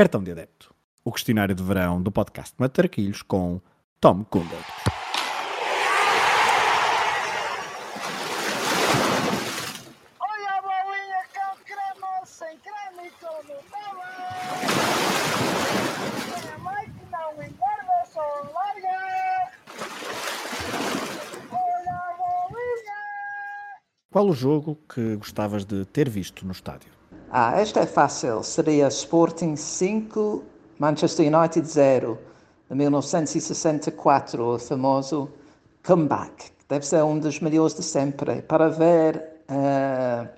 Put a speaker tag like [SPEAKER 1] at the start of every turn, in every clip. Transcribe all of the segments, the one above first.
[SPEAKER 1] Cartão de Adepto, o questionário de verão do podcast Matarquilhos com Tom Kundert.
[SPEAKER 2] Olha a bolinha com creme, sem creme com Nutella. Tem a mãe que não engorda, só larga. Olha a bolinha.
[SPEAKER 1] Qual o jogo que gostavas de ter visto no estádio?
[SPEAKER 3] Ah, esta é fácil. Seria Sporting 5, Manchester United 0, de 1964, o famoso comeback. Deve ser um dos melhores de sempre. Para ver eh,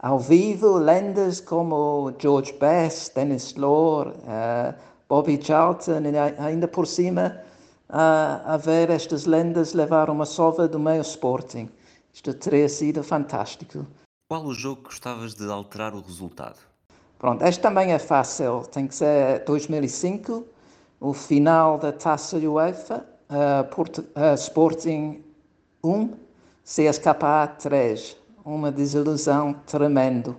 [SPEAKER 3] ao vivo lendas como George Best, Dennis Law, eh, Bobby Charlton, e ainda por cima ah, a ver estas lendas levar uma sova do meio Sporting. Isto teria sido fantástico.
[SPEAKER 4] Qual o jogo que gostavas de alterar o resultado?
[SPEAKER 3] Pronto, este também é fácil. Tem que ser 2005, o final da Taça UEFA, uh, Porto, uh, Sporting 1, CSKA 3. Uma desilusão tremendo.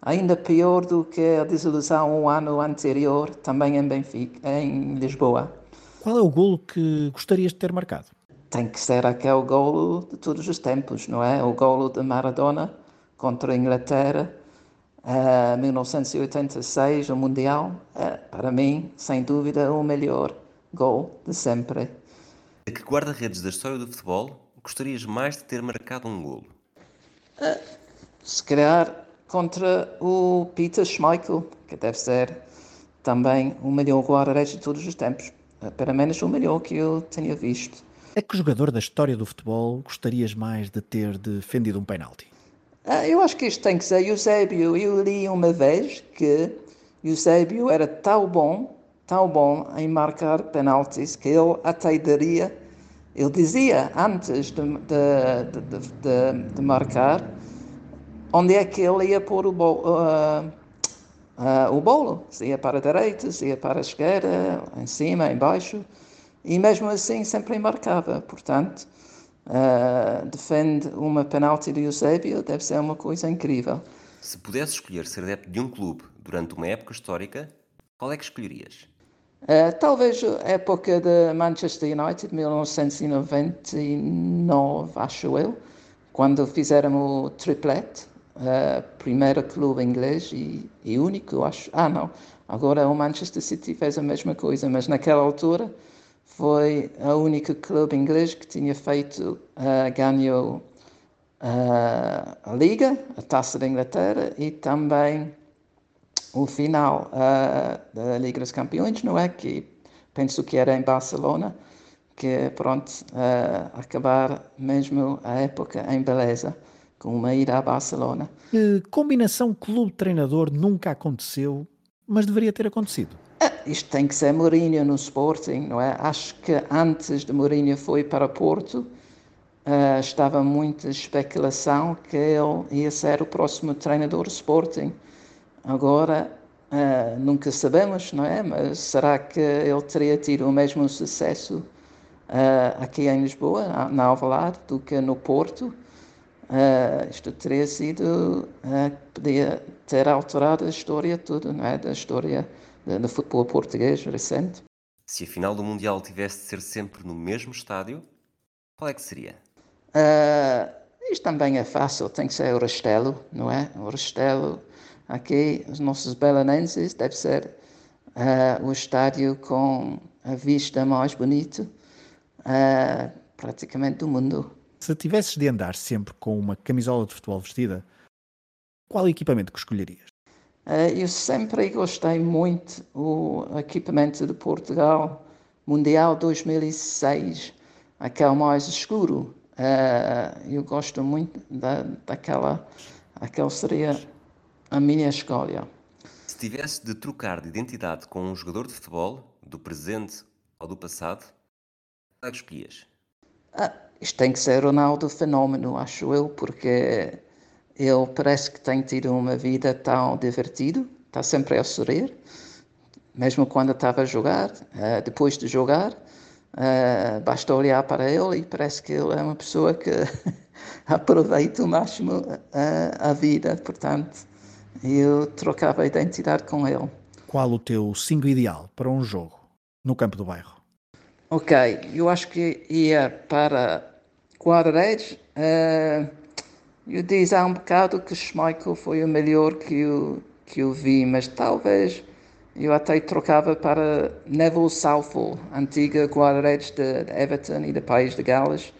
[SPEAKER 3] Ainda pior do que a desilusão um ano anterior, também em Benfica, em Lisboa.
[SPEAKER 1] Qual é o golo que gostarias de ter marcado?
[SPEAKER 3] Tem que ser aquele golo de todos os tempos, não é? O golo de Maradona contra a Inglaterra, eh, 1986, o Mundial. É, para mim, sem dúvida, o melhor gol de sempre.
[SPEAKER 4] A que guarda-redes da história do futebol gostarias mais de ter marcado um golo?
[SPEAKER 3] Se calhar contra o Peter Schmeichel, que deve ser também o melhor guarda-redes de todos os tempos. Eh, Pelo menos o melhor que eu tenha visto.
[SPEAKER 1] A que jogador da história do futebol gostarias mais de ter defendido um penalti?
[SPEAKER 3] Ah, eu acho que isto tem que ser Eusébio. Eu li uma vez que Eusébio era tão bom, tão bom em marcar penaltis, que ele até daria, ele dizia antes de, de, de, de, marcar, onde é que ele ia pôr o, bo, ah, ah, o bolo. Se ia para a direita, se ia para a esquerda, em cima, em baixo. E mesmo assim sempre marcava. Portanto, ah, defende uma penalti de Eusébio, deve ser uma coisa incrível.
[SPEAKER 4] Se pudesse escolher ser adepto de um clube durante uma época histórica, qual é que escolherias?
[SPEAKER 3] Uh, talvez a época de Manchester United, 1999, acho eu, quando fizeram o triplete, uh, primeiro clube inglês e, e único, acho. Ah, não, agora o Manchester City fez a mesma coisa, mas naquela altura foi a única clube inglês que tinha feito, uh, ganhou uh, a Liga, a Taça da Inglaterra e também o final uh, da Liga dos Campeões, não é? Que penso que era em Barcelona, que pronto, acabar mesmo a época em beleza, com uma ida a Barcelona.
[SPEAKER 1] Que combinação clube-treinador nunca aconteceu, mas deveria ter acontecido?
[SPEAKER 3] Isto tem que ser Mourinho no Sporting, não é? Acho que antes de Mourinho foi para Porto, uh, estava muita especulação que ele ia ser o próximo treinador do Sporting. Agora, uh, nunca sabemos, não é? Mas será que ele teria tido o mesmo sucesso uh, aqui em Lisboa, na, na Alvalade, do que no Porto? Uh, isto teria sido, podia ter alterado a história toda, não é? Da história do, do futebol português recente.
[SPEAKER 4] Se a final do Mundial tivesse de ser sempre no mesmo estádio, qual é que seria?
[SPEAKER 3] isto também é fácil, tem que ser o Restelo, não é? O Restelo aqui, os nossos belenenses, deve ser uh, o estádio com a vista mais bonita uh, praticamente do mundo.
[SPEAKER 1] Se tivesses de andar sempre com uma camisola de futebol vestida, qual equipamento que escolherias?
[SPEAKER 3] Uh, eu sempre gostei muito do equipamento de Portugal Mundial 2006, aquele mais escuro. eu gosto muito da, daquela, aquele seria a minha escolha.
[SPEAKER 4] Se tivesse de trocar de identidade com um jogador de futebol, do presente ou do passado, qual é que escolhias?
[SPEAKER 3] Ah, isto tem que ser Ronaldo Fenómeno, acho eu, porque ele parece que tem tido uma vida tão divertida, está sempre a sorrir, mesmo quando estava a jogar, uh, depois de jogar, uh, basta olhar para ele e parece que ele é uma pessoa que aproveita o máximo uh, a vida, portanto, eu trocava a identidade com ele.
[SPEAKER 1] qual o teu 5 ideal para um jogo no campo do bairro?
[SPEAKER 3] Ok, eu acho que ia para guarda-redes. Uh, eu disse há um bocado que Schmeichel foi o melhor que eu, que eu vi, mas talvez eu até trocava para Neville Southall, antiga guarda-redes de, Everton e do País de Gales.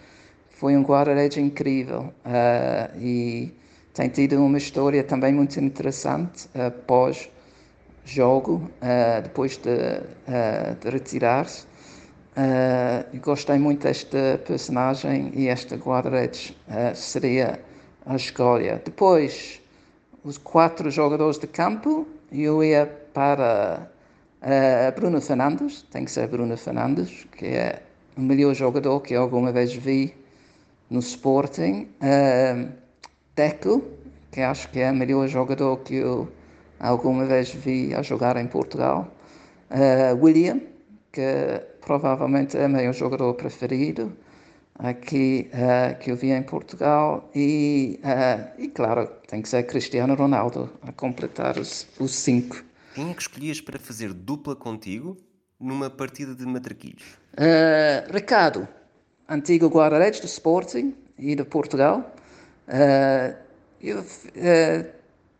[SPEAKER 3] Foi um guarda-redes incrível uh, e tem tido uma história também muito interessante uh, pós-jogo, uh, depois de, de retirar-se. gostei muito desta personagem e esta guarda-redes seria a escolha. Depois, os quatro jogadores de campo, eu ia para uh, Bruno Fernandes, tem que ser Bruno Fernandes, que é o melhor jogador que alguma vez vi no Sporting. Uh, Deco, que acho que é o melhor jogador que eu alguma vez vi a jogar em Portugal. Uh, William, que provavelmente é meu jogador preferido aqui uh, que eu vi em Portugal e, uh, e claro, tem que ser Cristiano Ronaldo a completar os, os cinco.
[SPEAKER 4] Quem é que escolhias para fazer dupla contigo numa partida de matraquilhos?
[SPEAKER 3] Uh, Ricardo, antigo guarda-redes do Sporting e de Portugal. eu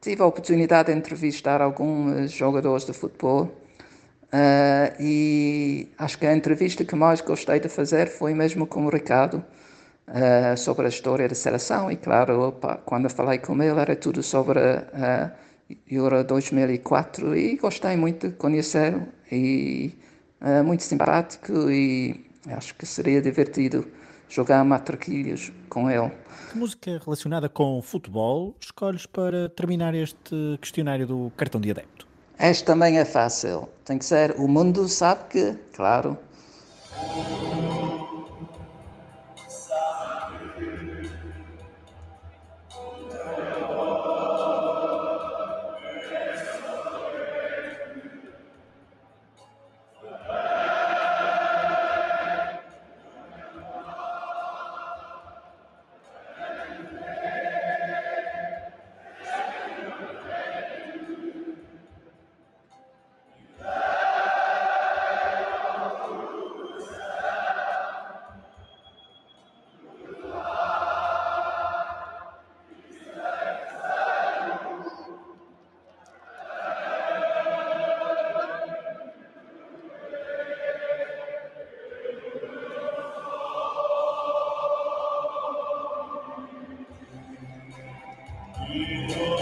[SPEAKER 3] tive a oportunidade de entrevistar alguns jogadores de futebol Uh, e acho que a entrevista que mais gostei de fazer foi mesmo com o Ricardo uh, sobre a história da seleção. E claro, opa, quando falei com ele era tudo sobre a uh, Euro 2004 e gostei muito de conhecê-lo e uh, muito simpático e acho que seria divertido jogar matraquilhos com ele.
[SPEAKER 1] Que música relacionada com futebol escolhes para terminar este questionário do cartão de adepto?
[SPEAKER 3] Este também é fácil. Tem que ser o mundo sabe que, claro. Oh.